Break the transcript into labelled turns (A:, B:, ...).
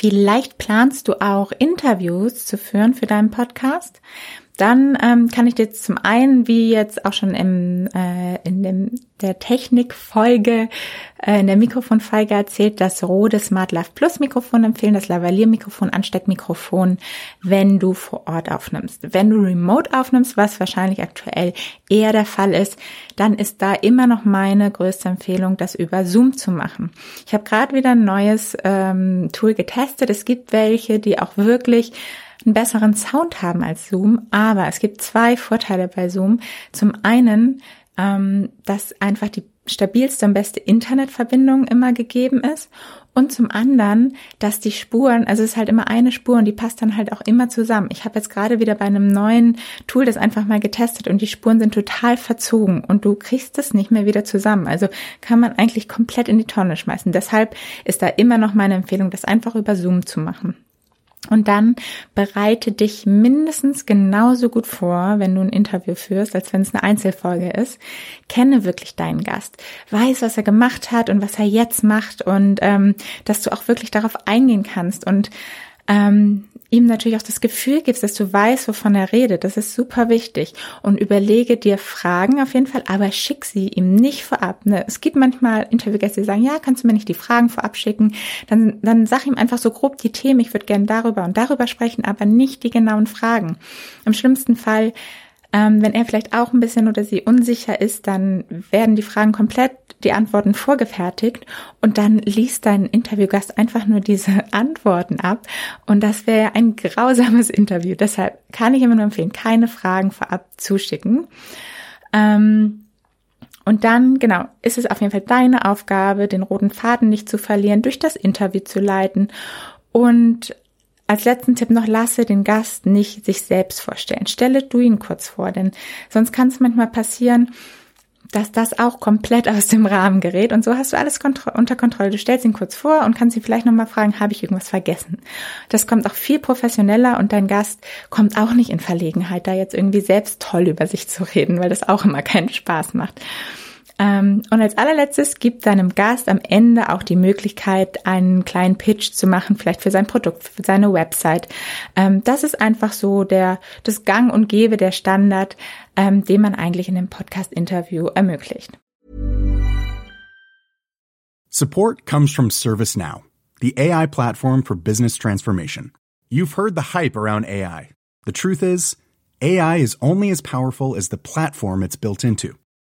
A: Vielleicht planst du auch Interviews zu führen für deinen Podcast dann ähm, kann ich dir zum einen, wie jetzt auch schon im, äh, in dem, der Technikfolge, äh, in der Mikrofonfolge erzählt, das Rode Smart Life Plus Mikrofon empfehlen, das Lavalier-Mikrofon, Ansteckmikrofon, wenn du vor Ort aufnimmst. Wenn du remote aufnimmst, was wahrscheinlich aktuell eher der Fall ist, dann ist da immer noch meine größte Empfehlung, das über Zoom zu machen. Ich habe gerade wieder ein neues ähm, Tool getestet. Es gibt welche, die auch wirklich einen besseren Sound haben als Zoom, aber es gibt zwei Vorteile bei Zoom. Zum einen, ähm, dass einfach die stabilste und beste Internetverbindung immer gegeben ist und zum anderen, dass die Spuren, also es ist halt immer eine Spur und die passt dann halt auch immer zusammen. Ich habe jetzt gerade wieder bei einem neuen Tool das einfach mal getestet und die Spuren sind total verzogen und du kriegst es nicht mehr wieder zusammen. Also kann man eigentlich komplett in die Tonne schmeißen. Deshalb ist da immer noch meine Empfehlung, das einfach über Zoom zu machen. Und dann bereite dich mindestens genauso gut vor, wenn du ein Interview führst, als wenn es eine Einzelfolge ist. Kenne wirklich deinen Gast, weiß, was er gemacht hat und was er jetzt macht und ähm, dass du auch wirklich darauf eingehen kannst und ähm, ihm natürlich auch das Gefühl gibst, dass du weißt, wovon er redet. Das ist super wichtig. Und überlege dir Fragen auf jeden Fall, aber schick sie ihm nicht vorab. Ne? Es gibt manchmal Interviewgäste, die sagen, ja, kannst du mir nicht die Fragen vorab schicken? Dann, dann sag ihm einfach so grob die Themen. Ich würde gerne darüber und darüber sprechen, aber nicht die genauen Fragen. Im schlimmsten Fall ähm, wenn er vielleicht auch ein bisschen oder sie unsicher ist, dann werden die Fragen komplett, die Antworten vorgefertigt und dann liest dein Interviewgast einfach nur diese Antworten ab und das wäre ein grausames Interview. Deshalb kann ich immer nur empfehlen, keine Fragen vorab zuschicken. Ähm, und dann, genau, ist es auf jeden Fall deine Aufgabe, den roten Faden nicht zu verlieren, durch das Interview zu leiten und als letzten Tipp noch, lasse den Gast nicht sich selbst vorstellen. Stelle du ihn kurz vor, denn sonst kann es manchmal passieren, dass das auch komplett aus dem Rahmen gerät und so hast du alles kontro unter Kontrolle. Du stellst ihn kurz vor und kannst ihn vielleicht nochmal fragen, habe ich irgendwas vergessen? Das kommt auch viel professioneller und dein Gast kommt auch nicht in Verlegenheit, da jetzt irgendwie selbst toll über sich zu reden, weil das auch immer keinen Spaß macht. Ähm, und als allerletztes gibt deinem Gast am Ende auch die Möglichkeit, einen kleinen Pitch zu machen, vielleicht für sein Produkt, für seine Website. Ähm, das ist einfach so der, das Gang und Gebe, der Standard, ähm, den man eigentlich in einem Podcast-Interview ermöglicht.
B: Support comes from ServiceNow, the AI platform for business transformation. You've heard the hype around AI. The truth is, AI is only as powerful as the platform it's built into.